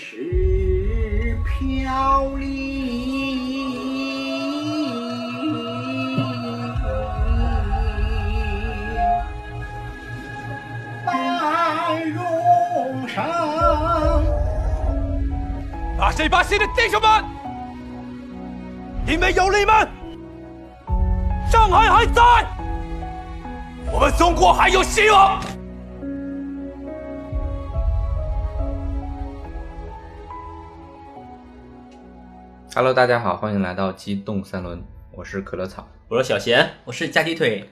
是飘零。白荣生，八十八线的弟兄们，因为有你们，上海还在，我们中国还有希望。Hello，大家好，欢迎来到机动三轮，我是可乐草。我是小贤，我是加鸡腿，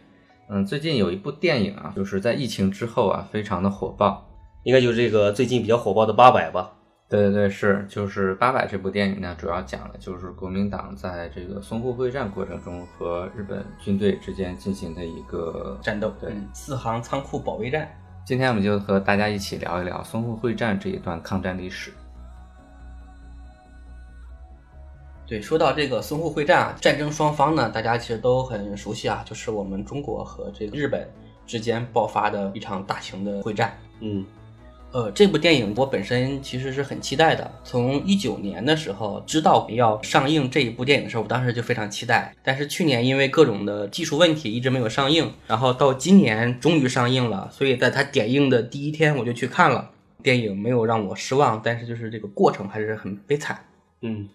嗯，最近有一部电影啊，就是在疫情之后啊，非常的火爆。应该就是这个最近比较火爆的八佰吧？对对对，是就是《八佰》这部电影呢，主要讲的就是国民党在这个淞沪会战过程中和日本军队之间进行的一个战斗，对，嗯四行仓库保卫战。今天我们就和大家一起聊一聊淞沪会战这一段抗战历史。对，说到这个淞沪会战啊，战争双方呢，大家其实都很熟悉啊，就是我们中国和这个日本之间爆发的一场大型的会战。嗯，呃，这部电影我本身其实是很期待的。从一九年的时候知道要上映这一部电影的时候，我当时就非常期待。但是去年因为各种的技术问题一直没有上映，然后到今年终于上映了，所以在它点映的第一天我就去看了。电影没有让我失望，但是就是这个过程还是很悲惨。嗯，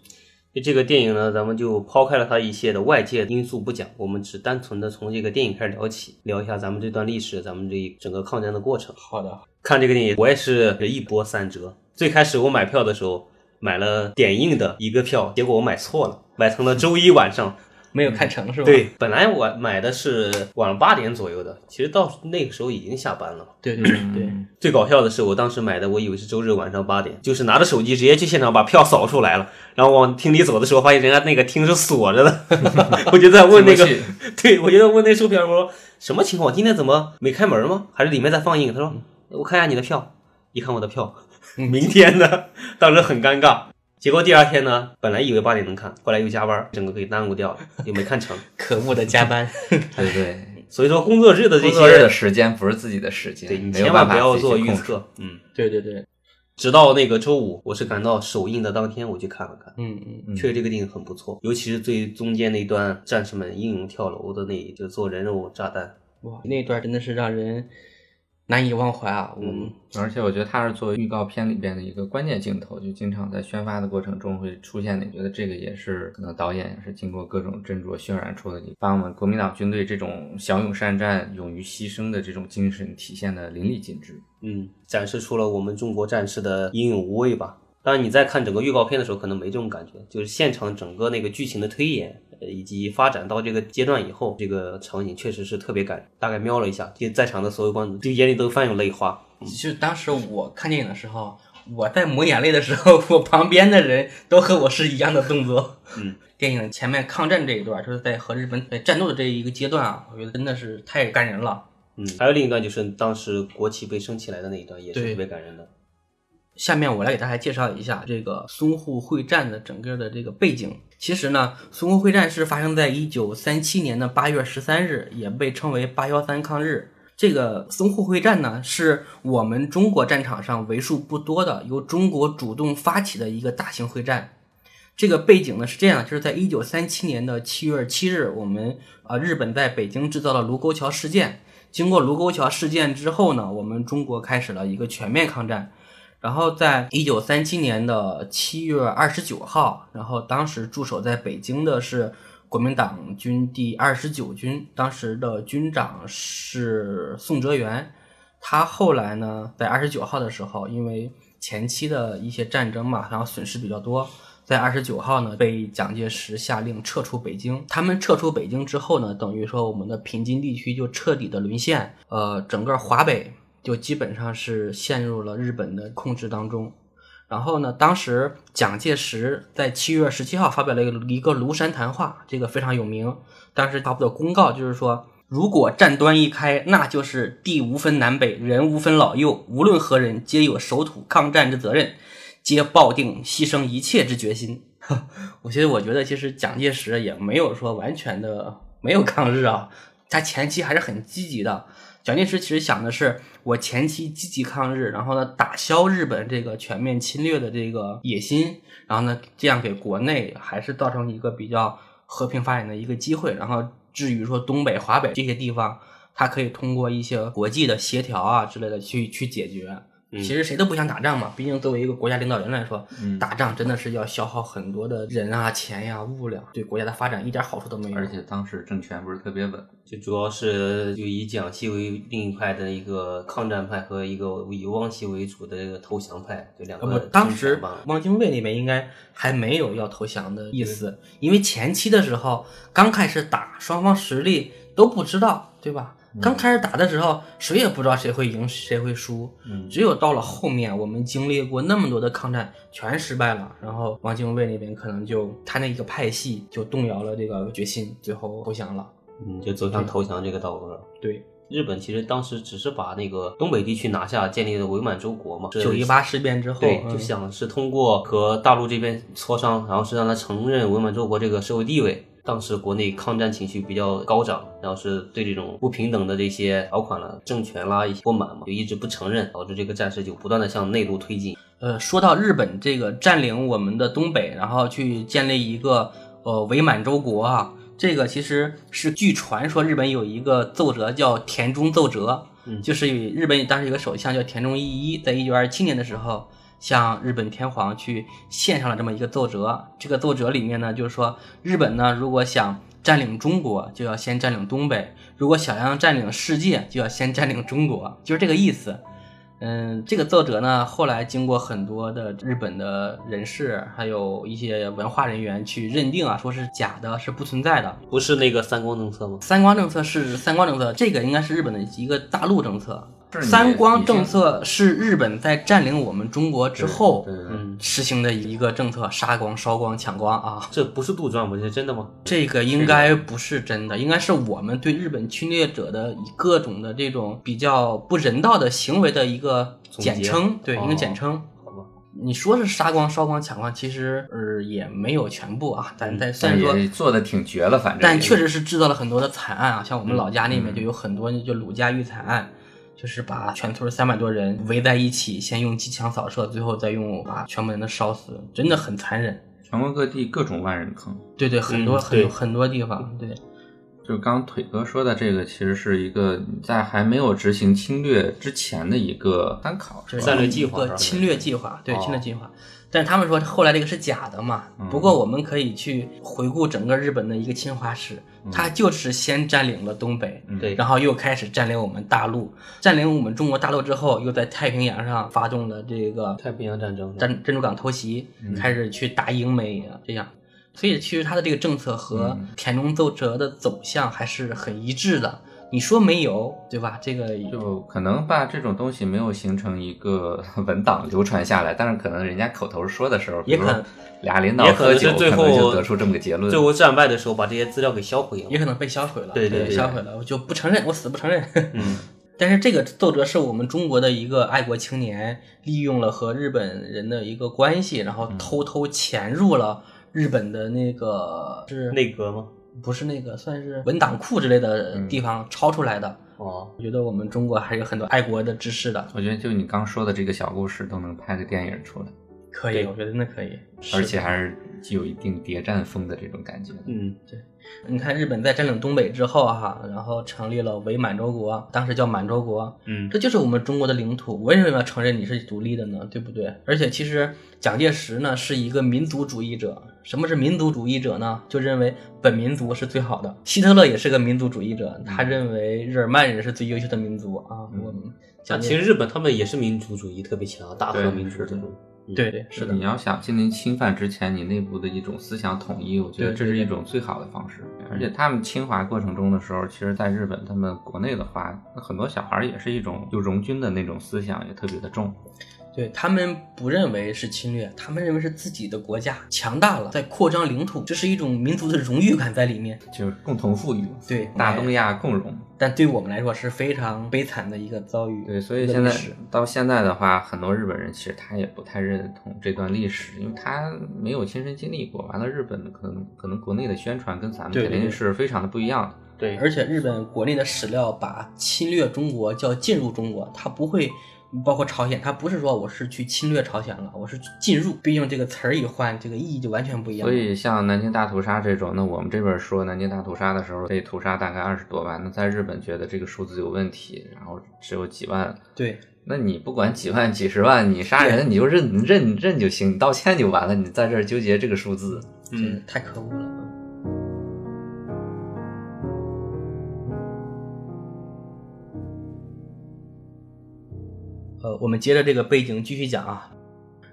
这个电影呢，咱们就抛开了它一些的外界因素不讲，我们只单纯的从这个电影开始聊起，聊一下咱们这段历史，咱们这一整个抗战的过程。好的，看这个电影，我也是一波三折。最开始我买票的时候买了点映的一个票，结果我买错了，买成了周一晚上。没有看成是吧？对，本来我买的是晚上八点左右的，其实到那个时候已经下班了。对对对 对，最搞笑的是，我当时买的，我以为是周日晚上八点，就是拿着手机直接去现场把票扫出来了，然后往厅里走的时候，发现人家那个厅是锁着的，我就在问那个，对我就在问那售票员我说什么情况？今天怎么没开门吗？还是里面在放映？他说我看一下你的票，一看我的票，明天的，当时很尴尬。结果第二天呢，本来以为八点能看，后来又加班，整个给耽误掉了，又没看成。可恶的加班。对对，所以说工作日的这工作日的些，时间不是自己的时间，对你千万不要做。预测，嗯。对对对，直到那个周五，我是赶到首映的当天，我去看了看，嗯嗯，嗯确实这个电影很不错，尤其是最中间那段战士们英勇跳楼的那，就做人肉炸弹，哇，那段真的是让人难以忘怀啊。嗯，而且我觉得它是作为预告片里边的一个关键镜头，就经常在宣发的过程中会出现的。我觉得这个也是可能导演也是经过各种斟酌渲染出的，把我们国民党军队这种骁勇善战、勇于牺牲的这种精神体现的淋漓尽致。嗯，展示出了我们中国战士的英勇无畏吧。当然你在看整个预告片的时候，可能没这种感觉，就是现场整个那个剧情的推演，呃，以及发展到这个阶段以后，这个场景确实是特别感人。大概瞄了一下，就在场的所有观众，就眼里都泛有泪花。其实当时我看电影的时候，我在抹眼泪的时候，我旁边的人都和我是一样的动作。嗯，电影前面抗战这一段，就是在和日本在战斗的这一个阶段啊，我觉得真的是太感人了。嗯，还有另一段就是当时国旗被升起来的那一段，也是特别感人的。下面我来给大家介绍一下这个淞沪会战的整个的这个背景。其实呢，淞沪会战是发生在一九三七年的八月十三日，也被称为八幺三抗日。这个淞沪会战呢，是我们中国战场上为数不多的由中国主动发起的一个大型会战。这个背景呢是这样，就是在一九三七年的七月七日，我们啊、日本在北京制造了卢沟桥事件。经过卢沟桥事件之后呢，我们中国开始了一个全面抗战。然后在一九三七年的七月二十九号，然后当时驻守在北京的是国民党军第二十九军，当时的军长是宋哲元。他后来呢，在二十九号的时候，因为前期的一些战争嘛，然后损失比较多，在二十九号呢，被蒋介石下令撤出北京。他们撤出北京之后呢，等于说我们的平津地区就彻底的沦陷，呃，整个华北就基本上是陷入了日本的控制当中。然后呢，当时蒋介石在七月十七号发表了一个一个庐山谈话，这个非常有名。当时发布的公告就是说，如果战端一开，那就是地无分南北，人无分老幼，无论何人，皆有守土抗战之责任，皆抱定牺牲一切之决心。我其实我觉得，其实蒋介石也没有说完全的没有抗日啊，他前期还是很积极的。蒋介石其实想的是，我前期积极抗日，然后呢打消日本这个全面侵略的这个野心，然后呢这样给国内还是造成一个比较和平发展的一个机会。然后至于说东北、华北这些地方，他可以通过一些国际的协调啊之类的去去解决。其实谁都不想打仗嘛，毕竟作为一个国家领导人来说，打仗真的是要消耗很多的人啊、钱呀、物料，对国家的发展一点好处都没有。而且当时政权不是特别稳，就主要是就以蒋系为另一派的一个抗战派和一个以汪系为主的这个投降派，就两个，当时。汪精卫那边应该还没有要投降的意思，因为前期的时候刚开始打，双方实力都不知道，对吧？刚开始打的时候，谁也不知道谁会赢谁会输，只有到了后面，我们经历过那么多的抗战，全失败了，然后汪精卫那边可能就他那一个派系就动摇了这个决心，最后投降了。嗯，就走向投降这个道路了。对，日本其实当时只是把那个东北地区拿下，建立了伪满洲国嘛。九一八事变之后，对，嗯就想是通过和大陆这边磋商，然后是让他承认伪满洲国这个社会地位。当时国内抗战情绪比较高涨，然后是对这种不平等的这些条款了、政权啦一些不满嘛，就一直不承认，导致这个战事就不断的向内陆推进。呃，说到日本这个占领我们的东北，然后去建立一个呃伪满洲国啊，这个其实是据传说日本有一个奏折叫田中奏折，嗯就是日本当时有个首相叫田中义一，在一九二七年的时候向日本天皇去献上了这么一个奏折。这个奏折里面呢，就是说日本呢如果想占领中国，就要先占领东北；如果想要占领世界，就要先占领中国，就是这个意思。嗯，这个奏折呢，后来经过很多的日本的人士，还有一些文化人员去认定啊，说是假的，是不存在的。不是那个三光政策吗？三光政策是三光政策，这个应该是日本的一个大陆政策。三光政策是日本在占领我们中国之后实行的一个政策，杀光、烧光、抢光啊。这不是杜撰吗？这是真的吗？这个应该不是真的，应该是我们对日本侵略者的各种的这种比较不人道的行为的一个简称，对，哦一个简称。好吧，你说是杀光、烧光、抢光，其实呃也没有全部啊，但但虽然说，做的挺绝了，反正但确实是制造了很多的惨案啊，像我们老家那边嗯就有很多就鲁家遇惨案，就是把全村三百多人围在一起，先用机枪扫射，最后再用把全部人都烧死，真的很残忍。全国各地各种万人坑。对对，很多、嗯对很很多地方，对。就刚刚腿哥说的这个，其实是一个在还没有执行侵略之前的一个参考，是？战略计划侵略计划，对哦侵略计划。但是他们说后来这个是假的嘛？嗯不过我们可以去回顾整个日本的一个侵华史，他就是先占领了东北，嗯对然后又开始占领我们大陆，占领我们中国大陆之后，又在太平洋上发动了这个太平洋战争。珍珍珠港偷袭，嗯开始去打英美啊，这样。所以其实他的这个政策和嗯田中奏折的走向还是很一致的。你说没有，对吧？这个就可能把这种东西没有形成一个 文档流传下来，但是可能人家口头说的时候，也可能俩领导也可喝酒，最可能就后得出这么个结论最。后战败的时候，把这些资料给销毁了也。可能被销毁了，对对对销毁了，我就不承认，我死不承认。嗯，但是这个奏折是我们中国的一个爱国青年利用了和日本人的一个关系，然后偷偷潜入了日本的那个是内阁吗？不是那个算是文档库之类的地方抄出来的。哦，我觉得我们中国还有很多爱国的知识的，我觉得就你刚说的这个小故事，都能拍个电影出来，可以，我觉得那可以。而且还是具有一定谍战风的这种感觉。嗯，对你看日本在占领东北之后哈，然后成立了伪满洲国，当时叫满洲国，嗯，这就是我们中国的领土，为什么要承认你是独立的呢？对不对？而且其实蒋介石呢是一个民族主义者。什么是民族主义者呢？就认为本民族是最好的。希特勒也是个民族主义者，他认为日耳曼人是最优秀的民族啊。嗯我们啊，其实日本他们也是民族主义特别强，大和民族是的这种。对对是的你，要想进行侵犯之前，你内部的一种思想统一，我觉得这是一种最好的方式。而且他们侵华过程中的时候，其实在日本他们国内的话，那很多小孩也是一种就荣军的那种思想也特别的重。对他们不认为是侵略，他们认为是自己的国家强大了，在扩张领土，这是一种民族的荣誉感在里面。就是共同富裕，对大东亚共荣。但对我们来说是非常悲惨的一个遭遇。对，所以现在到现在的话，很多日本人其实他也不太认同这段历史，因为他没有亲身经历过。完了，日本可能可能国内的宣传跟咱们肯定是非常的不一样的。对而且日本国内的史料把侵略中国叫进入中国，他不会包括朝鲜，它不是说我是去侵略朝鲜了，我是进入，毕竟这个词儿一换，这个意义就完全不一样。所以像南京大屠杀这种，那我们这边说南京大屠杀的时候被屠杀大概二十多万，那在日本觉得这个数字有问题，然后只有几万，对，那你不管几万几十万，你杀人你就认认认就行，你道歉就完了，你在这儿纠结这个数字，真是太可恶了。呃，我们接着这个背景继续讲啊。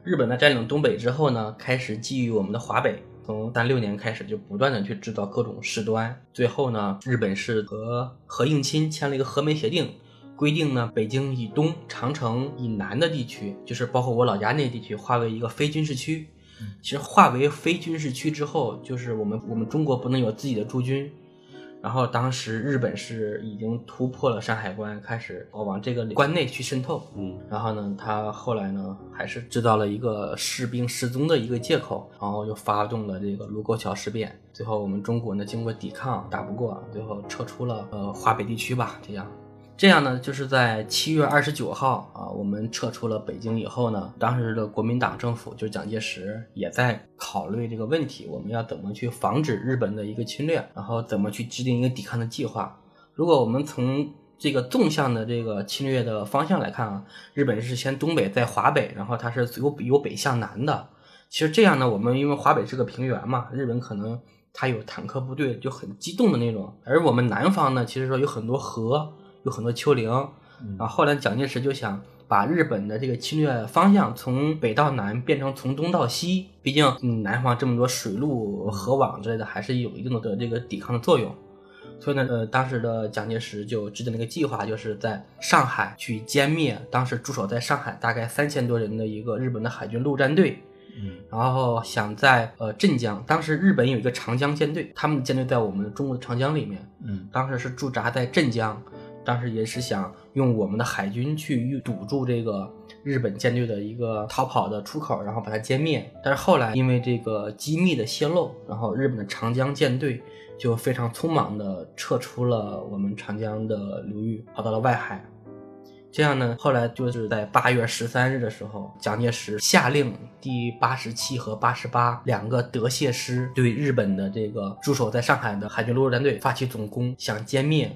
日本在占领东北之后呢，开始觊觎我们的华北。从三六年开始，就不断的去制造各种事端。最后呢，日本是和何应钦签了一个和美协定，规定呢，北京以东、长城以南的地区，就是包括我老家那地区，划为一个非军事区。其实划为非军事区之后，就是我们我们中国不能有自己的驻军。然后当时日本是已经突破了山海关，开始往这个关内去渗透。嗯，然后呢，他后来呢，还是制造了一个士兵失踪的一个借口，然后又发动了这个卢沟桥事变。最后我们中国呢，经过抵抗打不过，最后撤出了呃华北地区吧，这样。这样呢，就是在七月二十九号啊，我们撤出了北京以后呢，当时的国民党政府就是蒋介石也在考虑这个问题，我们要怎么去防止日本的一个侵略，然后怎么去制定一个抵抗的计划。如果我们从这个纵向的这个侵略的方向来看啊，日本是先东北再华北，然后它是由由北向南的。其实这样呢，我们因为华北是个平原嘛，日本可能它有坦克部队就很机动的那种，而我们南方呢，其实说有很多河。有很多丘陵，然后后来蒋介石就想把日本的这个侵略方向从北到南变成从东到西，毕竟嗯南方这么多水路、河网之类的，还是有一定的这个抵抗的作用。所以呢，呃，当时的蒋介石就制定了一个计划，就是在上海去歼灭当时驻守在上海大概三千多人的一个日本的海军陆战队。嗯，然后想在呃镇江，当时日本有一个长江舰队，他们的舰队在我们中国的长江里面，嗯，当时是驻扎在镇江。当时也是想用我们的海军去堵住这个日本舰队的一个逃跑的出口，然后把它歼灭。但是后来因为这个机密的泄露，然后日本的长江舰队就非常匆忙的撤出了我们长江的流域，跑到了外海。这样呢，后来就是在八月十三日的时候，蒋介石下令第八十七和八十八两个德械师对日本的这个驻守在上海的海军陆战队发起总攻，想歼灭。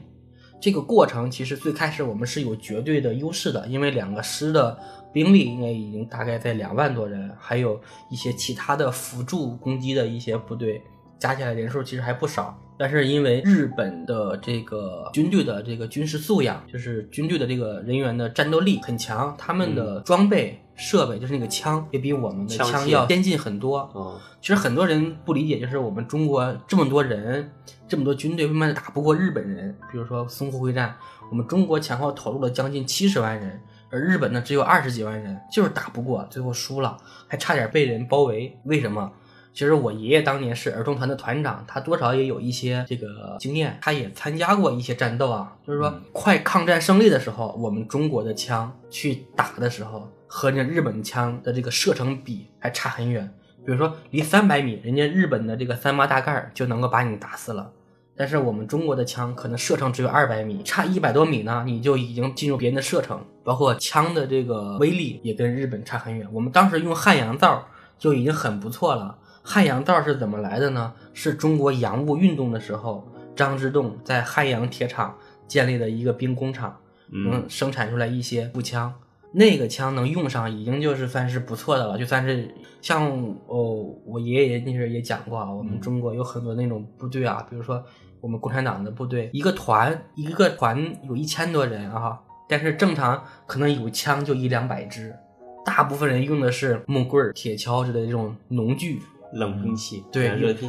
这个过程其实最开始我们是有绝对的优势的，因为两个师的兵力应该已经大概在两万多人，还有一些其他的辅助攻击的一些部队，加起来人数其实还不少。但是因为日本的这个军队的这个军事素养，就是军队的这个人员的战斗力很强，他们的装备设备就是那个枪也比我们的枪要先进很多。哦，其实很多人不理解，就是我们中国这么多人，这么多军队，为什么打不过日本人？比如说淞沪会战，我们中国前后投入了将近七十万人，而日本呢只有二十几万人，就是打不过，最后输了，还差点被人包围。为什么？其实我爷爷当年是儿童团的团长，他多少也有一些这个经验，他也参加过一些战斗啊。就是说，快抗战胜利的时候，我们中国的枪去打的时候，和人家日本枪的这个射程比还差很远。比如说离三百米，人家日本的这个三八大盖就能够把你打死了，但是我们中国的枪可能射程只有二百米，差一百多米呢，你就已经进入别人的射程，包括枪的这个威力也跟日本差很远。我们当时用汉阳造就已经很不错了。汉阳造是怎么来的呢？是中国洋务运动的时候，张之洞在汉阳铁厂建立的一个兵工厂，能生产出来一些步枪。那个枪能用上，已经就是算是不错的了，就算是像哦，我爷爷那时候也讲过啊，我们中国有很多那种部队啊，比如说我们共产党的部队，一个团一个团有一千多人啊，但是正常可能有枪就一两百支，大部分人用的是木棍儿、铁锹之类的这种农具，冷兵器，对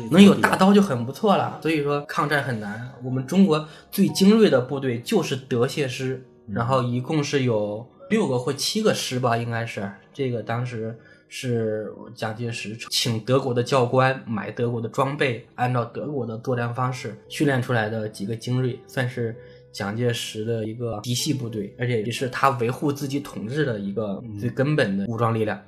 能有大刀就很不错了。所以说抗战很难。我们中国最精锐的部队就是德械师，然后一共是有六个或七个师吧，应该是这个当时是蒋介石请德国的教官买德国的装备，按照德国的作战方式训练出来的几个精锐，算是蒋介石的一个嫡系部队，而且也是他维护自己统治的一个最根本的武装力量。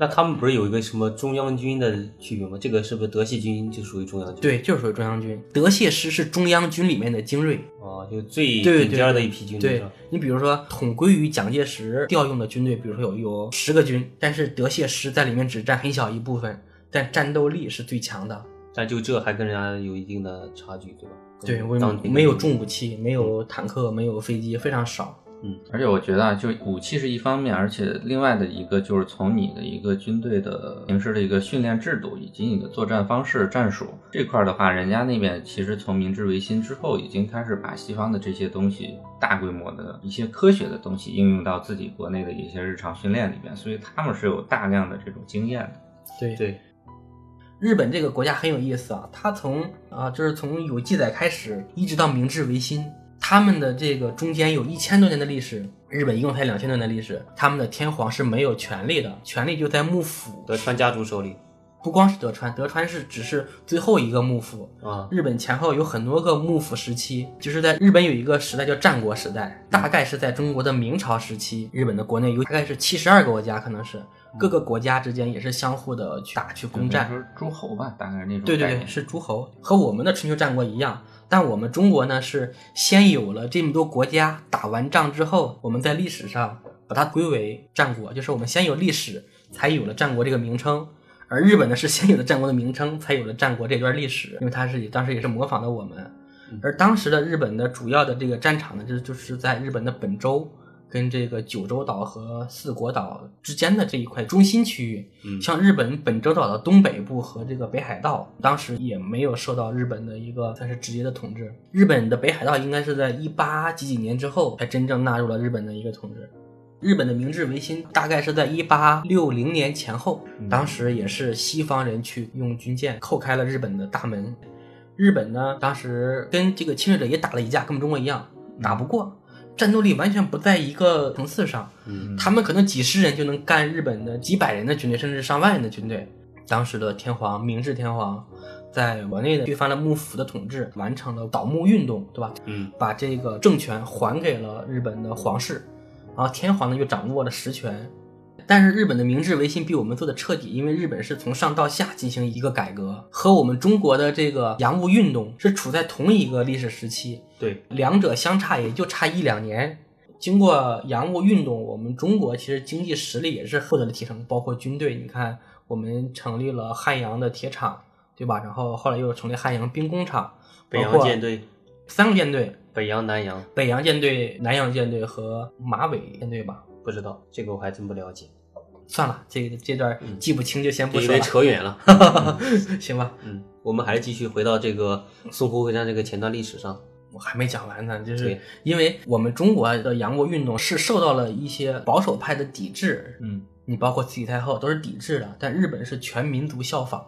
那他们不是有一个什么中央军的区别吗？这个是不是德系军就属于中央军？对，就是属于中央军。德械师是中央军里面的精锐，啊，就最对顶尖的一批军队对？你比如说，统归于蒋介石调用的军队，比如说有有十个军，但是德械师在里面只占很小一部分，但战斗力是最强的。但就这还跟人家有一定的差距，对吧？对，我当没有重武器，没有坦克，没有飞机，非常少。而且我觉得啊，就武器是一方面，而且另外的一个就是从你的一个军队的平时的一个训练制度以及你的作战方式、战术这块儿的话，人家那边其实从明治维新之后，已经开始把西方的这些东西大规模的一些科学的东西应用到自己国内的一些日常训练里边，所以他们是有大量的这种经验的。对。对，日本这个国家很有意思啊，它从啊就是从有记载开始，一直到明治维新，他们的这个中间有一千多年的历史，日本一共才两千多年的历史，他们的天皇是没有权力的，权力就在幕府。德川家族手里。不光是德川，德川是只是最后一个幕府，啊，日本前后有很多个幕府时期，就是在日本有一个时代叫战国时代，大概是在中国的明朝时期，日本的国内有大概是七十二个国家，可能是各个国家之间也是相互的去打去攻占。就是诸侯吧，大概是那种对对对，是诸侯，和我们的春秋战国一样。但我们中国呢，是先有了这么多国家，打完仗之后，我们在历史上把它归为战国，就是我们先有历史，才有了战国这个名称。而日本呢，是先有了战国的名称，才有了战国这段历史，因为它是当时也是模仿的我们。而当时的日本的主要的这个战场呢，就就是在日本的本州跟这个九州岛和四国岛之间的这一块中心区域。嗯像日本本州岛的东北部和这个北海道，当时也没有受到日本的一个算是直接的统治。日本的北海道应该是在一八几几年之后才真正纳入了日本的一个统治。日本的明治维新大概是在一八六零年前后，当时也是西方人去用军舰叩开了日本的大门。日本呢，当时跟这个侵略者也打了一架，跟我们中国一样，打不过，战斗力完全不在一个层次上。嗯他们可能几十人就能干日本的几百人的军队，甚至上万人的军队。当时的天皇明治天皇在国内的推翻了幕府的统治，完成了倒幕运动，对吧？嗯把这个政权还给了日本的皇室，然后天皇呢又掌握了实权。但是日本的明治维新比我们做的彻底，因为日本是从上到下进行一个改革，和我们中国的这个洋务运动是处在同一个历史时期，对，两者相差也就差一两年。经过洋务运动，我们中国其实经济实力也是获得了提升，包括军队。你看，我们成立了汉阳的铁厂，对吧？然后后来又成立汉阳兵工厂，北洋舰队、三个舰队：北洋、南洋，北洋舰队、南洋舰队和马尾舰队吧。不知道这个我还真不了解，算了，这个这段记不清就先不说了，扯远了。行吧？嗯，我们还是继续回到这个淞沪会战这个前段历史上。我还没讲完呢，就是对因为我们中国的洋务运动是受到了一些保守派的抵制，嗯你包括慈禧太后都是抵制的，但日本是全民族效仿，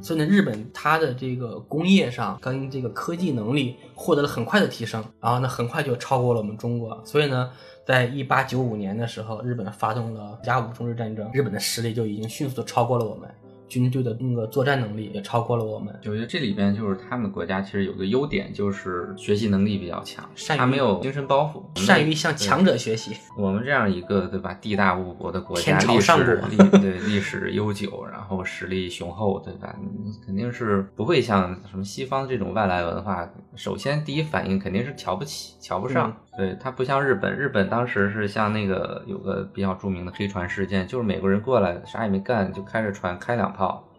所以呢，日本它的这个工业上跟这个科技能力获得了很快的提升，然后呢，很快就超过了我们中国，所以呢，在一八九五年的时候，日本发动了甲午中日战争，日本的实力就已经迅速的超过了我们，军队的那个作战能力也超过了我们。我觉得这里边就是他们国家其实有个优点，就是学习能力比较强，善于他没有精神包袱，善于向强者学习，我们这样一个对吧，地大物博的国家，历上国史历 对历史悠久，然后实力雄厚，对吧？你肯定是不会像什么西方这种外来文化，首先第一反应肯定是瞧不起、瞧不上。对，它不像日本，日本当时是像那个有个比较著名的黑船事件，就是美国人过来啥也没干，就开着船开两炮，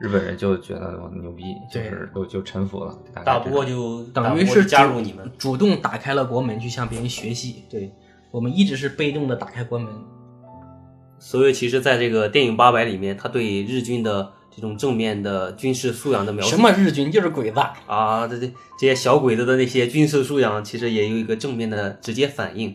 日本人就觉得我牛逼，就是就就臣服了，打不过就等于是加入你们。主动打开了国门去向别人学习。对，我们一直是被动的打开国门。所以其实在这个电影八百里面，他对日军的这种正面的军事素养的描述。什么日军就是鬼子，啊，这这这些小鬼子的那些军事素养，其实也有一个正面的直接反应，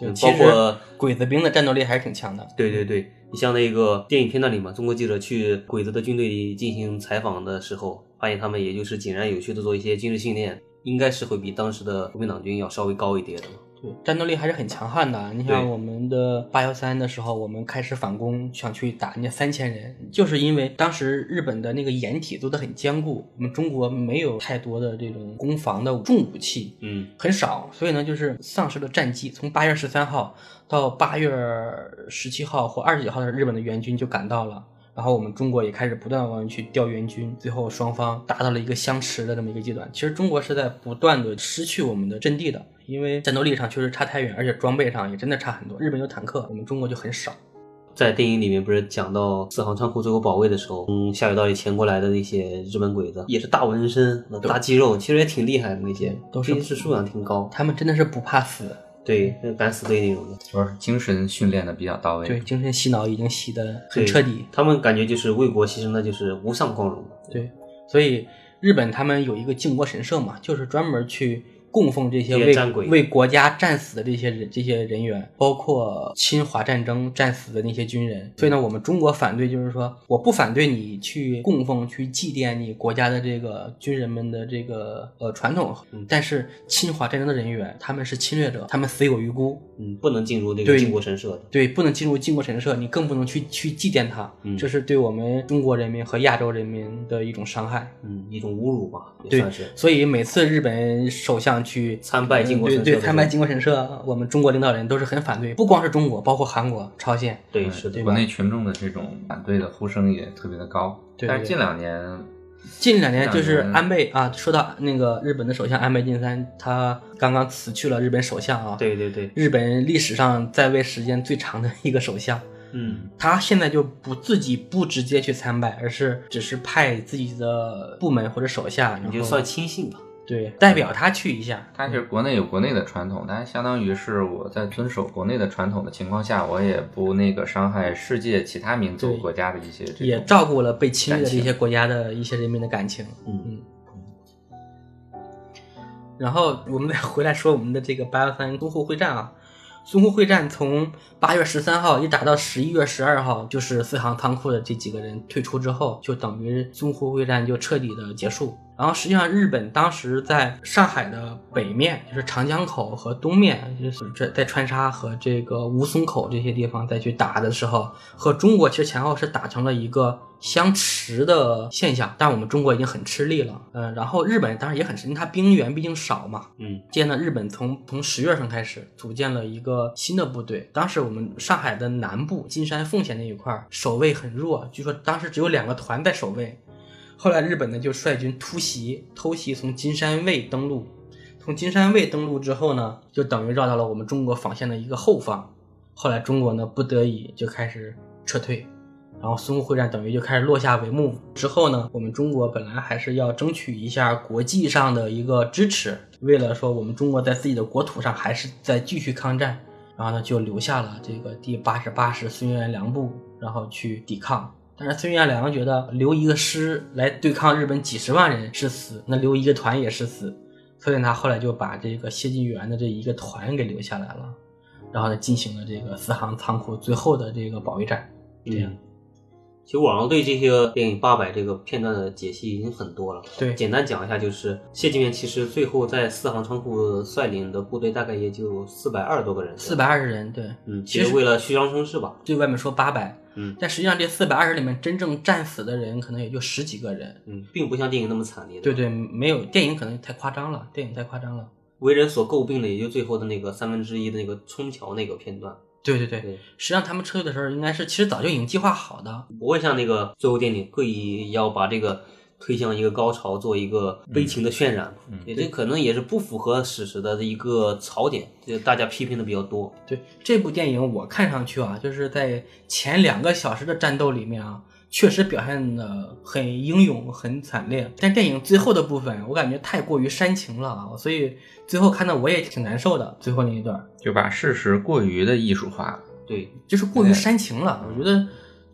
嗯就包括鬼子兵的战斗力还是挺强的。对对对，你像那个电影片段里嘛，中国记者去鬼子的军队里进行采访的时候，发现他们也就是井然有序的做一些军事训练，应该是会比当时的国民党军要稍微高一点的战斗力还是很强悍的。你像我们的八幺三的时候，我们开始反攻，想去打人家三千人，就是因为当时日本的那个掩体做的很坚固，我们中国没有太多的这种攻防的重武器，嗯很少，所以呢，就是丧失了战机。从八月十三号到八月十七号或二十几号的日本的援军就赶到了。然后我们中国也开始不断地往去调援军，最后双方达到了一个相持的这么一个阶段。其实中国是在不断的失去我们的阵地的，因为战斗力上确实差太远，而且装备上也真的差很多。日本有坦克，我们中国就很少。在电影里面不是讲到四行仓库最后保卫的时候，从下水道里潜过来的那些日本鬼子，也是大纹身、大肌肉，其实也挺厉害的那些，都是兵士数量挺高，他们真的是不怕死，对，那敢死队那种的。主要是精神训练的比较到位。对，精神洗脑已经洗的很彻底。他们感觉就是为国牺牲的，就是无上光荣。对，所以日本他们有一个靖国神社嘛，就是专门去供奉这些为为国家战死的这些人这些人员，包括侵华战争战死的那些军人。所以呢，我们中国反对就是说，我不反对你去供奉、去祭奠你国家的这个军人们的这个呃传统，嗯但是侵华战争的人员他们是侵略者，他们死有余辜。嗯，不能进入那个对靖国神社的。对，不能进入靖国神社，你更不能去去祭奠他，嗯这是对我们中国人民和亚洲人民的一种伤害。嗯，一种侮辱吧，也对算是。所以每次日本首相去参拜靖国神社参拜靖国神社，我们中国领导人都是很反对，不光是中国，包括韩国、朝鲜。对，是的，国内群众的这种反对的呼声也特别的高。对对但是近两年，近两年就是安倍啊，说到那个日本的首相安倍晋三，他刚刚辞去了日本首相啊，对对对，日本历史上在位时间最长的一个首相。嗯，他现在就不自己不直接去参拜，而是只是派自己的部门或者手下，你就算亲信吧。对代表他去一下。他其实国内有国内的传统，但相当于是我在遵守国内的传统的情况下，我也不那个伤害世界其他民族国家的一些也照顾了被侵略的感情这些国家的一些人民的感情。嗯嗯。然后我们再回来说我们的这个八幺三淞沪会战啊，淞沪会战从八月十三号一打到十一月十二号，就是四行仓库的这几个人退出之后，就等于淞沪会战就彻底的结束。然后实际上，日本当时在上海的北面，就是长江口和东面，就是在在川沙和这个吴淞口这些地方再去打的时候，和中国其实前后是打成了一个相持的现象，但我们中国已经很吃力了。嗯，然后日本当然也很吃力，因为它兵源毕竟少嘛。嗯接着呢，日本从从十月份开始组建了一个新的部队。当时我们上海的南部金山奉贤那一块儿守卫很弱，据说当时只有两个团在守卫。后来日本呢就率军突袭，偷袭从金山卫登陆。从金山卫登陆之后呢，就等于绕到了我们中国防线的一个后方。后来中国呢不得已就开始撤退，然后淞沪会战等于就开始落下帷幕。之后呢，我们中国本来还是要争取一下国际上的一个支持，为了说我们中国在自己的国土上还是在继续抗战，然后呢就留下了这个第八十八师孙元良部，然后去抵抗。但是孙元良觉得留一个师来对抗日本几十万人是死，那留一个团也是死，所以他后来就把这个谢晋元的这一个团给留下来了，然后呢进行了这个四行仓库最后的这个保卫战。这样嗯。其实网上对这些电影八百这个片段的解析已经很多了。对简单讲一下，就是谢晋元其实最后在四行仓库率领的部队大概也就四百二十多个人。四百二十人，对，嗯，其实为了虚张声势吧。对外面说八百，嗯但实际上这四百二十里面真正战死的人可能也就十几个人。嗯，并不像电影那么惨烈。对，对，没有电影可能太夸张了，电影太夸张了。为人所诟病的也就最后的那个三分之一的那个冲桥那个片段。对对对，对，实际上他们撤退的时候应该是其实早就已经计划好的。不会像那个最后电影刻意要把这个推向一个高潮，做一个悲情的渲染。嗯，也这可能也是不符合史实的一个槽点，就大家批评的比较多。对这部电影，我看上去啊，就是在前两个小时的战斗里面啊，确实表现的很英勇、很惨烈。但电影最后的部分，我感觉太过于煽情了啊，所以最后看的我也挺难受的。最后那一段就把事实过于的艺术化了。对，就是过于煽情了，我觉得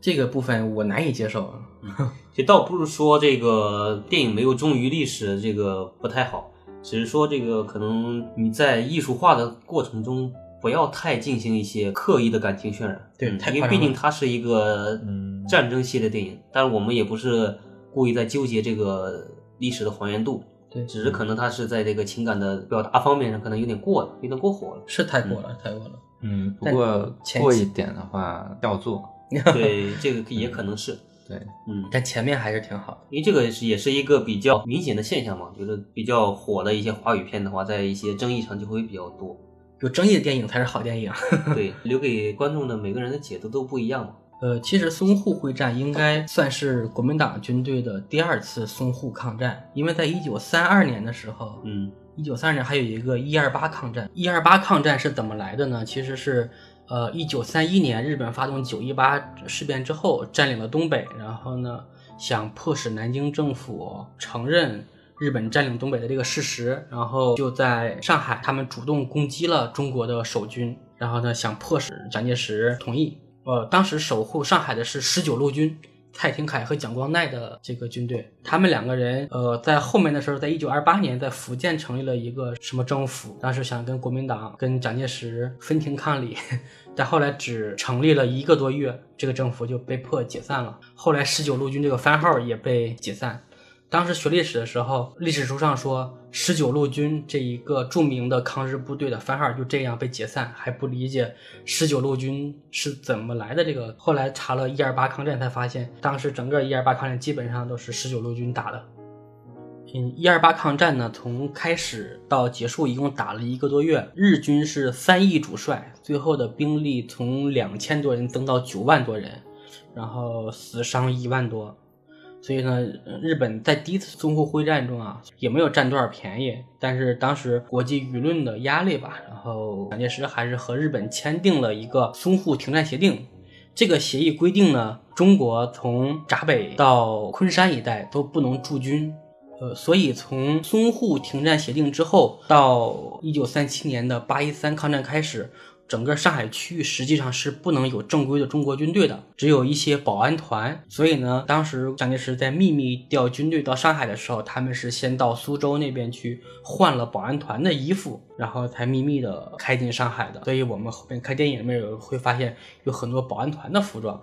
这个部分我难以接受。这倒不是说这个电影没有忠于历史，这个不太好，只是说这个可能你在艺术化的过程中，不要太进行一些刻意的感情渲染。对嗯因为毕竟它是一个嗯战争系列电影，但是我们也不是故意在纠结这个历史的还原度。对只是可能他是在这个情感的表达方面上可能有点过了，有点过火了。是太过了，太过了。嗯，不过前期过一点的话叫做，对，这个也可能是，对，嗯，但前面还是挺好的。因为这个是也是一个比较明显的现象嘛，就是比较火的一些华语片的话，在一些争议上就会比较多。有争议的电影才是好电影。对，留给观众的每个人的解读都不一样嘛。呃，其实淞沪会战应该算是国民党军队的第二次淞沪抗战，因为在一九三二年的时候，嗯一九三二年还有一个一二八抗战。一二八抗战是怎么来的呢？其实是，呃，一九三一年日本发动九一八事变之后，占领了东北，然后呢，想迫使南京政府承认日本占领东北的这个事实，然后就在上海，他们主动攻击了中国的守军，然后呢，想迫使蒋介石同意。呃，当时守护上海的是十九路军，蔡廷锴和蒋光鼐的这个军队，他们两个人，呃，在后面的时候，在一九二八年在福建成立了一个什么政府，当时想跟国民党、跟蒋介石分庭抗礼，但后来只成立了一个多月，这个政府就被迫解散了。后来十九路军这个番号也被解散。当时学历史的时候，历史书上说十九路军这一个著名的抗日部队的番号就这样被解散，还不理解十九路军是怎么来的。这个后来查了一二八抗战，才发现当时整个一二八抗战基本上都是十九路军打的。嗯，一二八抗战呢，从开始到结束一共打了一个多月，日军是三亿主帅，最后的兵力从两千多人增到九万多人，然后死伤一万多。所以呢，日本在第一次淞沪会战中啊，也没有占多少便宜。但是当时国际舆论的压力吧，然后蒋介石还是和日本签订了一个淞沪停战协定。这个协议规定呢，中国从闸北到昆山一带都不能驻军。呃，所以从淞沪停战协定之后到一九三七年的八一三抗战开始，整个上海区域实际上是不能有正规的中国军队的，只有一些保安团。所以呢，当时蒋介石在秘密调军队到上海的时候，他们是先到苏州那边去换了保安团的衣服，然后才秘密的开进上海的。所以我们后面看电影里面有会发现有很多保安团的服装，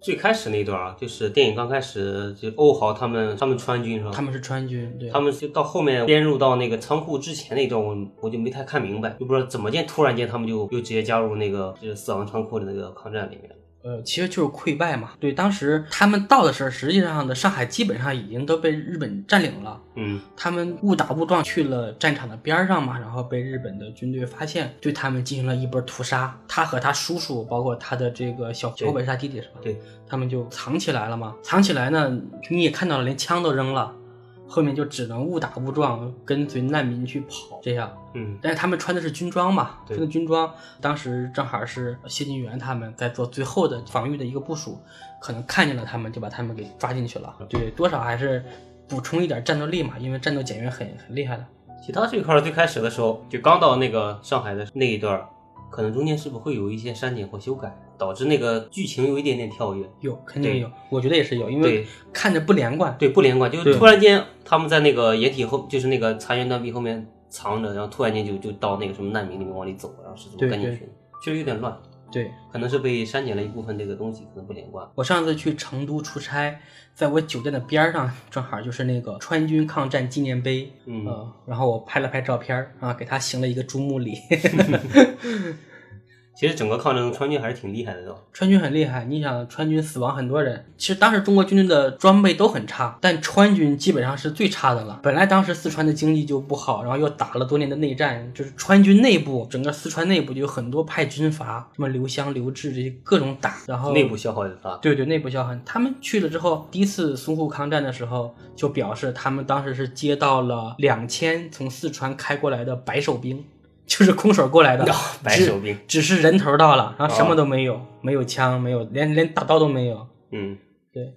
最开始那段啊，就是电影刚开始，就欧豪他们他们川军是吧？他们是川军，对，他们就到后面编入到那个仓库之前那段，我我就没太看明白，就不知道怎么见突然间他们就又直接加入那个就是死亡仓库的那个抗战里面。呃，其实就是溃败嘛。对，当时他们到的时候，实际上的上海基本上已经都被日本占领了。嗯，他们误打误撞去了战场的边儿上嘛，然后被日本的军队发现，对他们进行了一波屠杀。他和他叔叔，包括他的这个小小本是他弟弟是吧？对，他们就藏起来了嘛。藏起来呢，你也看到了，连枪都扔了，后面就只能误打误撞跟随难民去跑，这样。嗯，但是他们穿的是军装嘛，对穿的军装，当时正好是谢晋元他们在做最后的防御的一个部署，可能看见了他们，就把他们给抓进去了。对，多少还是补充一点战斗力嘛，因为战斗减员很很厉害的。其他这块儿最开始的时候，就刚到那个上海的那一段儿，可能中间是不是会有一些删减或修改，导致那个剧情有一点点跳跃。有，肯定有，我觉得也是有，因为对看着不连贯。对，不连贯，就是突然间他们在那个掩体后，就是那个残垣断壁后面藏着，然后突然间就就到那个什么难民里面往里走，然后是怎么对对干进去的，确实有点乱，对可能是被删减了一部分这个东西，可能不连贯。我上次去成都出差，在我酒店的边儿上，正好就是那个川军抗战纪念碑，嗯呃然后我拍了拍照片儿啊，给他行了一个注目礼。其实整个抗战中川军还是挺厉害的，都？川军很厉害，你想川军死亡很多人，其实当时中国军队的装备都很差，但川军基本上是最差的了。本来当时四川的经济就不好，然后又打了多年的内战，就是川军内部，整个四川内部就有很多派军阀，什么刘湘、刘志这些各种打，然后内部消耗也大。对对，内部消耗。他们去了之后，第一次淞沪抗战的时候，就表示他们当时是接到了两千从四川开过来的白手兵，就是空手过来的，白手兵只，只是人头到了，然后什么哦都没有，没有枪，没有连连大刀都没有。嗯，对，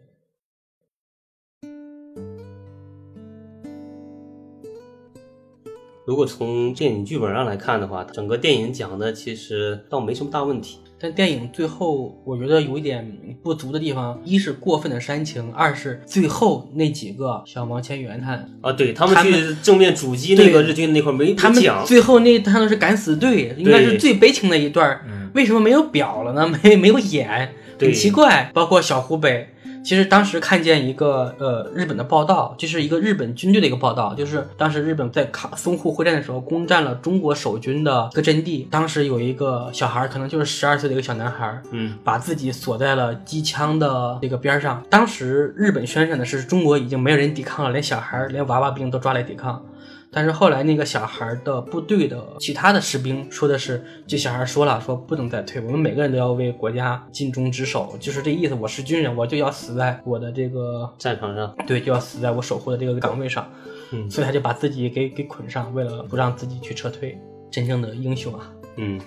如果从电影剧本上来看的话，整个电影讲的其实倒没什么大问题。但电影最后我觉得有一点不足的地方，一是过分的煽情，二是最后那几个像王千源他啊，对他们去正面阻击那个日军那块没他们最后那他们是敢死队，应该是最悲情的一段。为什么没有表了呢？没没有演，对奇怪。包括小湖北，其实当时看见一个呃日本的报道，就是一个日本军队的一个报道，就是当时日本在卡淞沪会战的时候攻占了中国守军的一个阵地，当时有一个小孩儿，可能就是十二岁的一个小男孩儿，嗯，把自己锁在了机枪的这个边儿上。当时日本宣传的是中国已经没有人抵抗了，连小孩儿、连娃娃兵都抓来抵抗。但是后来那个小孩的部队的其他的士兵说的是，这小孩说了，说不能再退，我们每个人都要为国家尽忠职守，就是这意思。我是军人，我就要死在我的这个战场上，对，就要死在我守护的这个岗位上。嗯所以他就把自己给给捆上，为了不让自己去撤退。真正的英雄啊！嗯，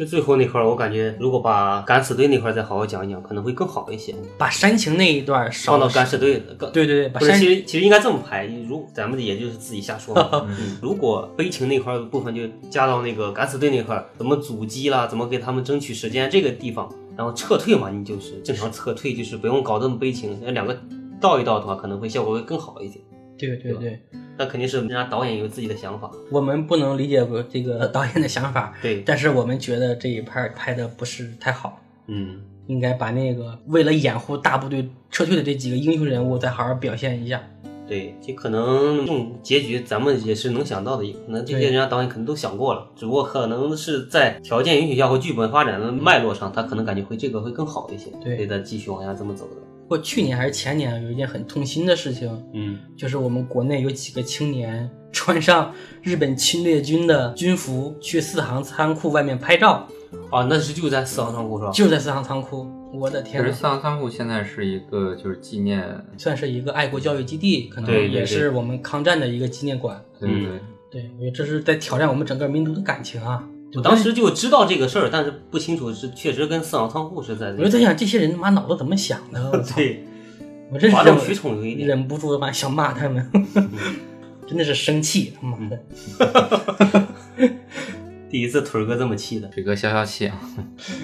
就最后那块儿，我感觉如果把敢死队那块儿再好好讲一讲，可能会更好一些。把煽情那一段少放到敢死队，更对对对，把煽其实其实应该这么排，如咱们也就是自己瞎说嘛。嗯如果悲情那块儿的部分就加到那个敢死队那块儿，怎么阻击啦，怎么给他们争取时间这个地方，然后撤退嘛，你就是正常撤退，就是不用搞这么悲情，那两个倒一倒的话，可能会效果会更好一点。对对对，那肯定是人家导演有自己的想法，我们不能理解过这个导演的想法，对，但是我们觉得这一拍拍的不是太好，嗯，应该把那个为了掩护大部队撤退的这几个英雄人物再好好表现一下。对，就可能这种结局咱们也是能想到的，可能这些人家导演可能都想过了，只不过可能是在条件允许下或剧本发展的脉络上，他可能感觉会这个会更好一些，对他继续往下这么走的。不过去年还是前年有一件很痛心的事情，嗯，就是我们国内有几个青年 穿上日本侵略军的军服去四行仓库外面拍照，啊，那是就在四行仓库是吧？就在四行仓库。我的天呐！实四行仓库现在是一个就是纪念，算是一个爱国教育基地，可能也是我们抗战的一个纪念馆。对对对，对，我觉得这是在挑战我们整个民族的感情啊！我当时就知道这个事儿，但是不清楚是确实跟四行仓库是在这个。我就在想，这些人他妈脑子怎么想的？我操！对，我真是哗众取宠有一点。忍不住吧想骂他们，真的是生气，他妈的！第一次腿儿哥这么气的。腿哥消消气啊。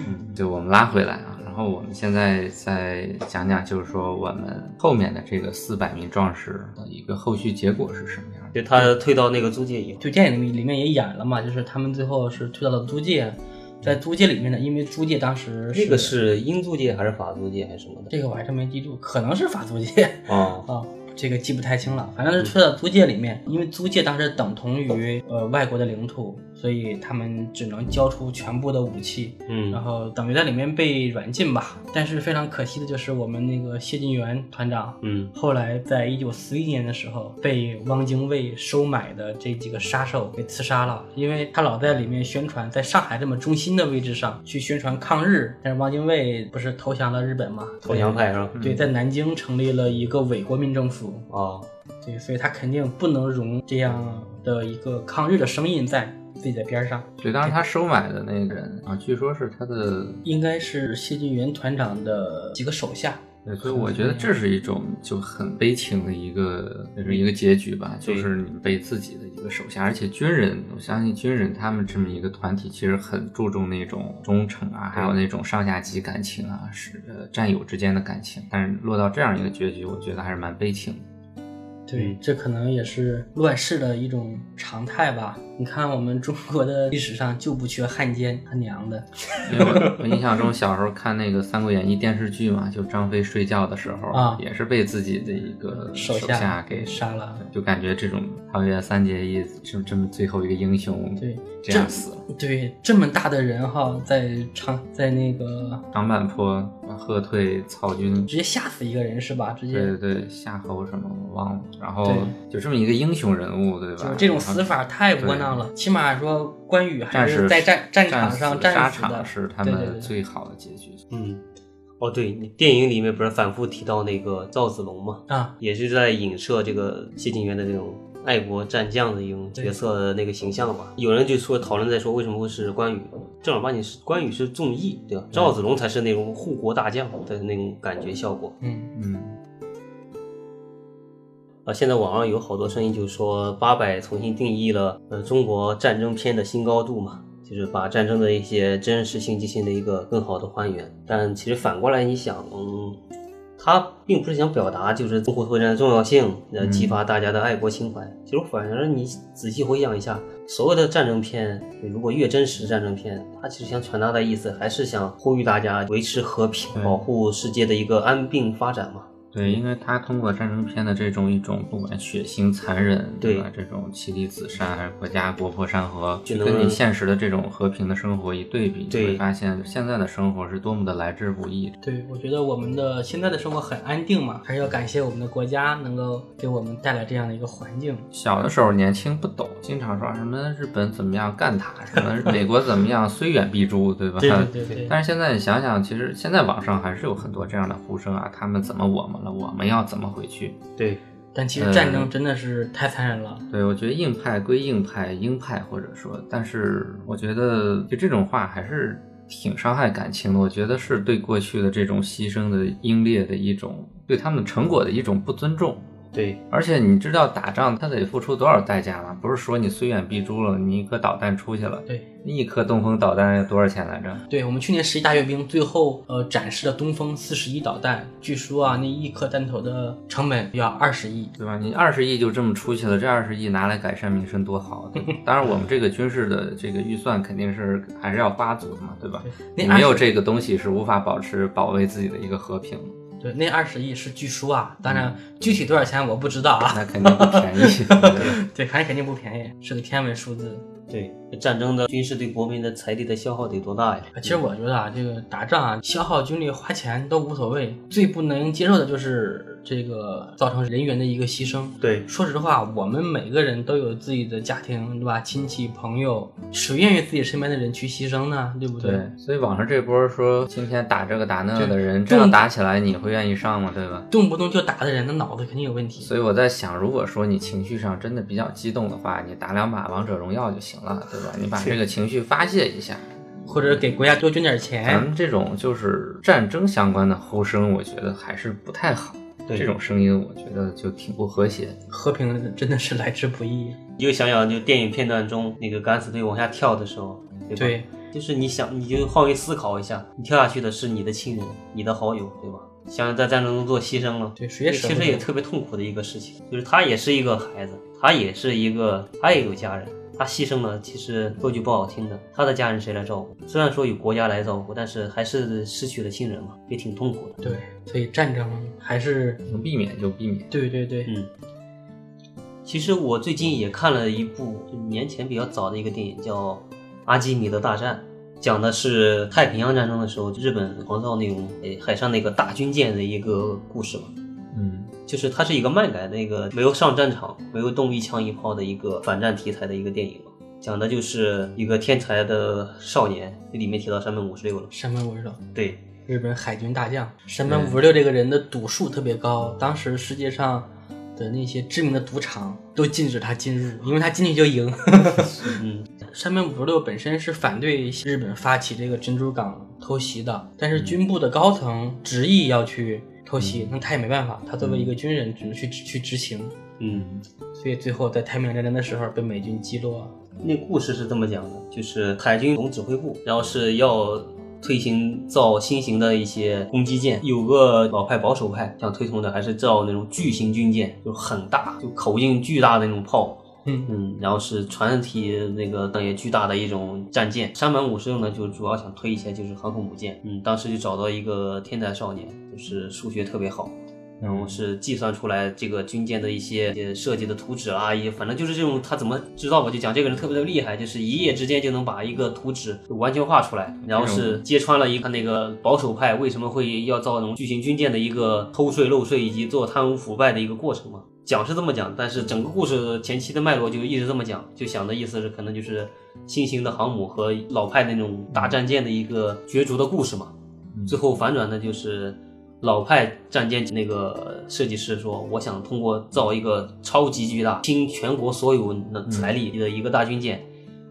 嗯，就我们拉回来啊，然后我们现在再讲讲，就是说我们后面的这个四百名壮士的一个后续结果是什么样的？就他退到那个租界以后，就电影里里面也演了嘛，就是他们最后是退到了租界，在租界里面呢，因为租界当时这个是英租界还是法租界还是什么的？这个我还真没记住，可能是法租界哦，啊。这个记不太清了，反正是退到租界里面，因为租界当时等同于呃外国的领土，所以他们只能交出全部的武器，嗯然后等于在里面被软禁吧。但是非常可惜的就是我们那个谢晋元团长，嗯后来在一九四一年的时候被汪精卫收买的这几个杀手给刺杀了，因为他老在里面宣传，在上海这么中心的位置上去宣传抗日，但是汪精卫不是投降了日本嘛？投降派是吧？对，在南京成立了一个伪国民政府，哦，对，所以他肯定不能容这样的一个抗日的声音在自己的边上。所以当时他收买的那个人啊，据说是他的，应该是谢晋元团长的几个手下，对所以我觉得这是一种就很悲情的一个，就是一个结局吧，就是你被自己的一个手下，而且军人，我相信军人他们这么一个团体，其实很注重那种忠诚啊，还有那种上下级感情啊，是呃战友之间的感情，但是落到这样一个结局，我觉得还是蛮悲情的。对，嗯这可能也是乱世的一种常态吧。你看，我们中国的历史上就不缺汉奸他娘的。因为我我印象中小时候看那个《三国演义》电视剧嘛，就张飞睡觉的时候啊也是被自己的一个手手下给杀了，就感觉这种超越三结义，这这么最后一个英雄对，这样死了。对，这么大的人哈，在长在那个长坂坡喝退曹军，直接吓死一个人是吧？直接对对对，夏侯什么我忘了，然后就这么一个英雄人物，对吧？就这种死法太窝囊了。起码说关羽还是在战战场上战死的，是他们最好的结局。嗯，哦，对，你电影里面不是反复提到那个赵子龙吗？啊，也是在影射这个谢晋元的这种爱国战将的一种角色的那个形象吧。有人就说讨论在说为什么会是关羽，正儿八经是关羽是重义，对吧？赵子龙才是那种护国大将的那种感觉效果。嗯，嗯，啊，现在网上有好多声音，就是说八佰重新定义了呃中国战争片的新高度嘛，就是把战争的一些真实性进行了一个更好的还原。但其实反过来你想，嗯，他并不是想表达就是淞沪会战的重要性，呃，激发大家的爱国情怀。其实反而你仔细回想一下，所有的战争片，如果越真实的战争片，它其实想传达的意思还是想呼吁大家维持和平，保护世界的一个安定发展嘛。对，因为他通过战争片的这种一种不管血腥残忍，对吧？这种妻离子散、还是国家国破山河，就跟你现实的这种和平的生活一对比，对你会发现现在的生活是多么的来之不易。对，我觉得我们的现在的生活很安定嘛，还是要感谢我们的国家能够给我们带来这样的一个环境。小的时候年轻不懂，经常说什么日本怎么样干他，什么 美国怎么样虽远必诛，对吧？对对对对但是现在你想想，其实现在网上还是有很多这样的呼声啊，他们怎么我们了，我们要怎么回去？对，但其实战争真的是太残忍了。对，我觉得硬派归硬派，鹰派或者说，但是我觉得就这种话还是挺伤害感情的。我觉得是对过去的这种牺牲的英烈的一种，对他们成果的一种不尊重。对，而且你知道打仗他得付出多少代价吗？不是说你虽远必诛了，你一颗导弹出去了，对一颗东风导弹要多少钱来着？对，我们去年十一大阅兵最后呃展示的东风四十一导弹，据说啊那一颗弹头的成本要二十亿。对吧？你二十亿就这么出去了，这二十亿拿来改善民生多好！当然，我们这个军事的这个预算肯定是还是要花足的嘛，对吧？那你没有这个东西是无法保持保卫自己的一个和平的，对，那二十亿是据说啊，当然具体多少钱我不知道啊。那肯定不便宜。对 对，反正肯定不便宜，是个天文数字。对，战争的军事对国民的财力的消耗得多大呀？啊其实我觉得啊，这个打仗啊，消耗军力、花钱都无所谓，最不能接受的就是这个造成人员的一个牺牲。对，说实话，我们每个人都有自己的家庭，对吧？亲戚朋友，谁愿意自己身边的人去牺牲呢？对不对？对，所以网上这波说今天打这个打那个的人，对真要打起来，你会愿意上吗？对吧？动不动就打的人，那脑子肯定有问题。所以我在想，如果说你情绪上真的比较激动的话，你打两把王者荣耀就行了，对吧？你把这个情绪发泄一下。或者给国家多捐点钱咱钱。们这种就是战争相关的呼声，我觉得还是不太好。对这种声音，我觉得就挺不和谐。和平真的是来之不易。你就想想，就电影片段中那个敢死队往下跳的时候，对吧？对，就是你想，你就换位思考一下，你跳下去的是你的亲人、你的好友，对吧？想想在战争中做牺牲了，对谁也其实也特别痛苦的一个事情，就是他也是一个孩子，他也是一个，他也有家人，他牺牲了，其实说句不好听的，他的家人谁来照顾？虽然说有国家来照顾，但是还是失去了亲人嘛，也挺痛苦的。对，所以战争还是能避免就避免。对对对，嗯，其实我最近也看了一部就年前比较早的一个电影，叫《阿基米德大战》，讲的是太平洋战争的时候，日本狂造那种诶海上那个大军舰的一个故事嘛。嗯，就是它是一个漫改的一个没有上战场、没有动一枪一炮的一个反战题材的一个电影嘛，讲的就是一个天才的少年，这里面提到山本五十六了，山本五十六，对，日本海军大将山本五十六这个人的赌术特别高，当时世界上的那些知名的赌场都禁止他进入，因为他进去就赢。嗯，山本五十六本身是反对日本发起这个珍珠港偷袭的，但是军部的高层执意要去偷袭，那他也没办法，他作为一个军人只能去去执行，嗯，所以最后在太平洋战争的时候被美军击落。那故事是这么讲的，就是海军总指挥部，然后是要推行造新型的一些攻击舰，有个老派保守派想推崇的还是造那种巨型军舰，就很大，就口径巨大的那种炮。嗯嗯，然后是船体那个等也巨大的一种战舰。山本五十六呢，就主要想推一些就是航空母舰。嗯，当时就找到一个天才少年，就是数学特别好，然后是计算出来这个军舰的一些呃设计的图纸啊，也反正就是这种他怎么知道我？就讲这个人特别的厉害，就是一夜之间就能把一个图纸完全画出来，然后是揭穿了一个那个保守派为什么会要造那种巨型军舰的一个偷税漏税以及做贪污腐败的一个过程嘛。讲是这么讲，但是整个故事前期的脉络就一直这么讲，就想的意思是可能就是新型的航母和老派那种打战舰的一个角逐的故事嘛。最后反转的就是老派战舰那个设计师说，我想通过造一个超级巨大、倾全国所有的财力的一个大军舰，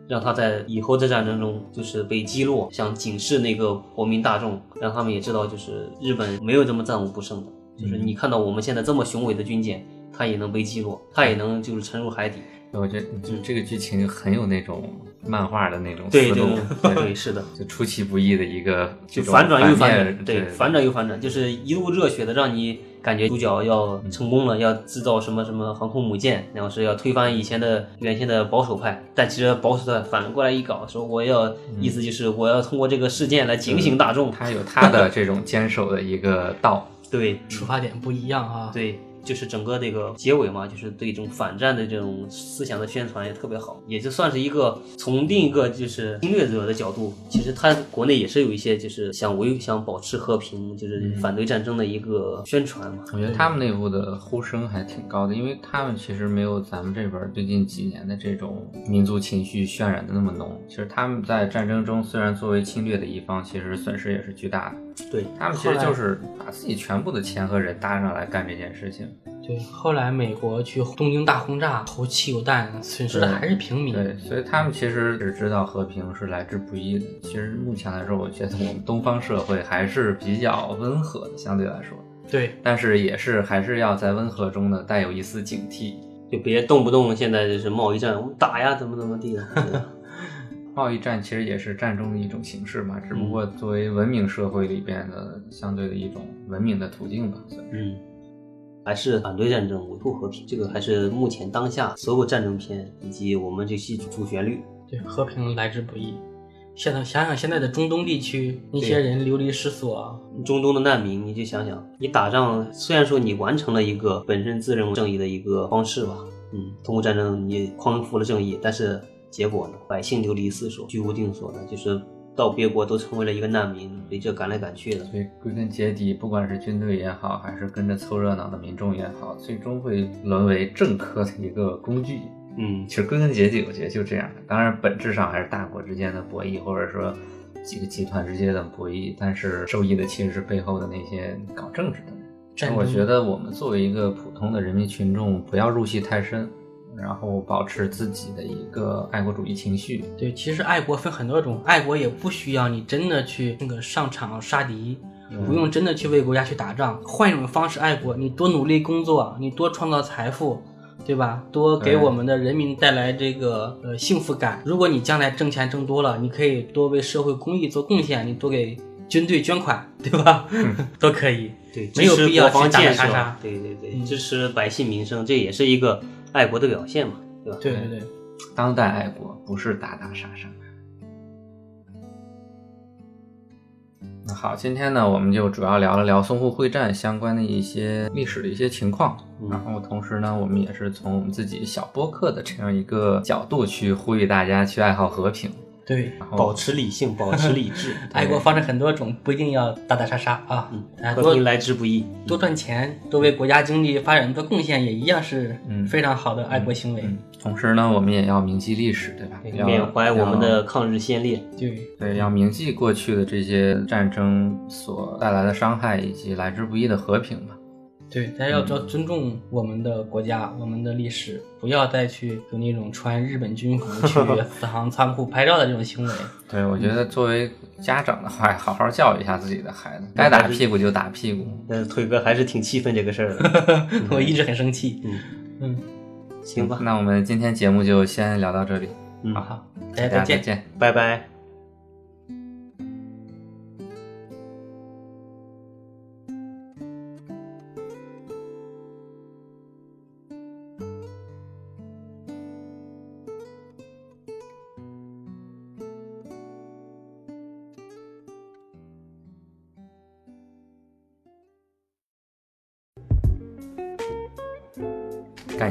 让它在以后的战争中就是被击落，想警示那个国民大众，让他们也知道，就是日本没有这么战无不胜的。就是你看到我们现在这么雄伟的军舰，它也能被击落，它也能就是沉入海底。我觉得就这个剧情就很有那种漫画的那种思对对路，对 对，是的，就出其不意的一个这种就反转又反转，对，反转又反转，就是一路热血的，让你感觉主角要成功了，要制造什么什么航空母舰，然后是要推翻以前的原先的保守派，但其实保守派反过来一搞，说我要意思就是我要通过这个事件来警醒大众，他有他的这种坚守的一个道。对出发点不一样啊。对。就是整个这个结尾嘛，就是对这种反战的这种思想的宣传也特别好，也就算是一个从另一个就是侵略者的角度，其实他国内也是有一些就是想维想保持和平，就是反对战争的一个宣传嘛。我觉得他们内部的呼声还挺高的，因为他们其实没有咱们这边最近几年的这种民族情绪渲染的那么浓。其实他们在战争中虽然作为侵略的一方，其实损失也是巨大的。对他们其实就是把自己全部的钱和人搭上来干这件事情。对，后来美国去东京大轰炸，投汽油弹，损失的还是平民。对，所以他们其实只知道和平是来之不易的。其实目前来说，我觉得我们东方社会还是比较温和的，相对来说。对，但是也是还是要在温和中呢带有一丝警惕，就别动不动现在就是贸易战，我们打呀，怎么怎么地的。贸易战其实也是战争的一种形式嘛，只不过作为文明社会里边的相对的一种文明的途径吧。嗯，还是反对战争，维护和平，这个还是目前当下所有战争片以及我们这些主旋律。对，和平来之不易。现在想想现在的中东地区，那些人流离失所，中东的难民，你就想想，你打仗虽然说你完成了一个本身自认为正义的一个方式吧，嗯，通过战争你匡扶了正义，但是结果呢，百姓流离失所，居无定所呢，就是到别国都成为了一个难民，被这赶来赶去的。所以归根结底，不管是军队也好，还是跟着凑热闹的民众也好，最终会沦为政客的一个工具。嗯其实归根结底，我觉得就这样。当然，本质上还是大国之间的博弈，或者说几个集团之间的博弈。但是受益的其实是背后的那些搞政治的人。战争我觉得我们作为一个普通的人民群众，不要入戏太深，然后保持自己的一个爱国主义情绪。对，其实爱国分很多种，爱国也不需要你真的去那个上场杀敌，不用真的去为国家去打仗，换一种方式爱国，你多努力工作，你多创造财富，对吧？多给我们的人民带来这个呃幸福感。如果你将来挣钱挣多了，你可以多为社会公益做贡献，你多给军队捐款，对吧？都可以。对，没有必要去打打国防建设杀杀。对对对，嗯支持百姓民生，这也是一个爱国的表现嘛，对吧？对对对，当代爱国不是打打杀杀。那好，今天呢，我们就主要聊了聊淞沪会战相关的一些历史的一些情况，嗯。然后同时呢，我们也是从我们自己小播客的这样一个角度去呼吁大家去爱好和平，对，保持理性，保持理智，爱国方式很多种，不一定要打打杀杀啊。啊，多和平来之不易。多赚钱，多为国家经济发展做贡献，也一样是嗯非常好的爱国行为。嗯，同时呢，我们也要铭记历史，对吧？缅怀我们的抗日先烈。对，对，要铭记过去的这些战争所带来的伤害，以及来之不易的和平吧。对，大家要要尊重我们的国家、我们的历史，不要再去有那种穿日本军服去 四行仓库拍照的这种行为。对，我觉得作为家长的话，好好教育一下自己的孩子，该打屁股就打屁股。但是腿哥还是挺气愤这个事儿的。我一直很生气。嗯嗯，行吧，那我们今天节目就先聊到这里，嗯，好好，大家再。见。拜拜。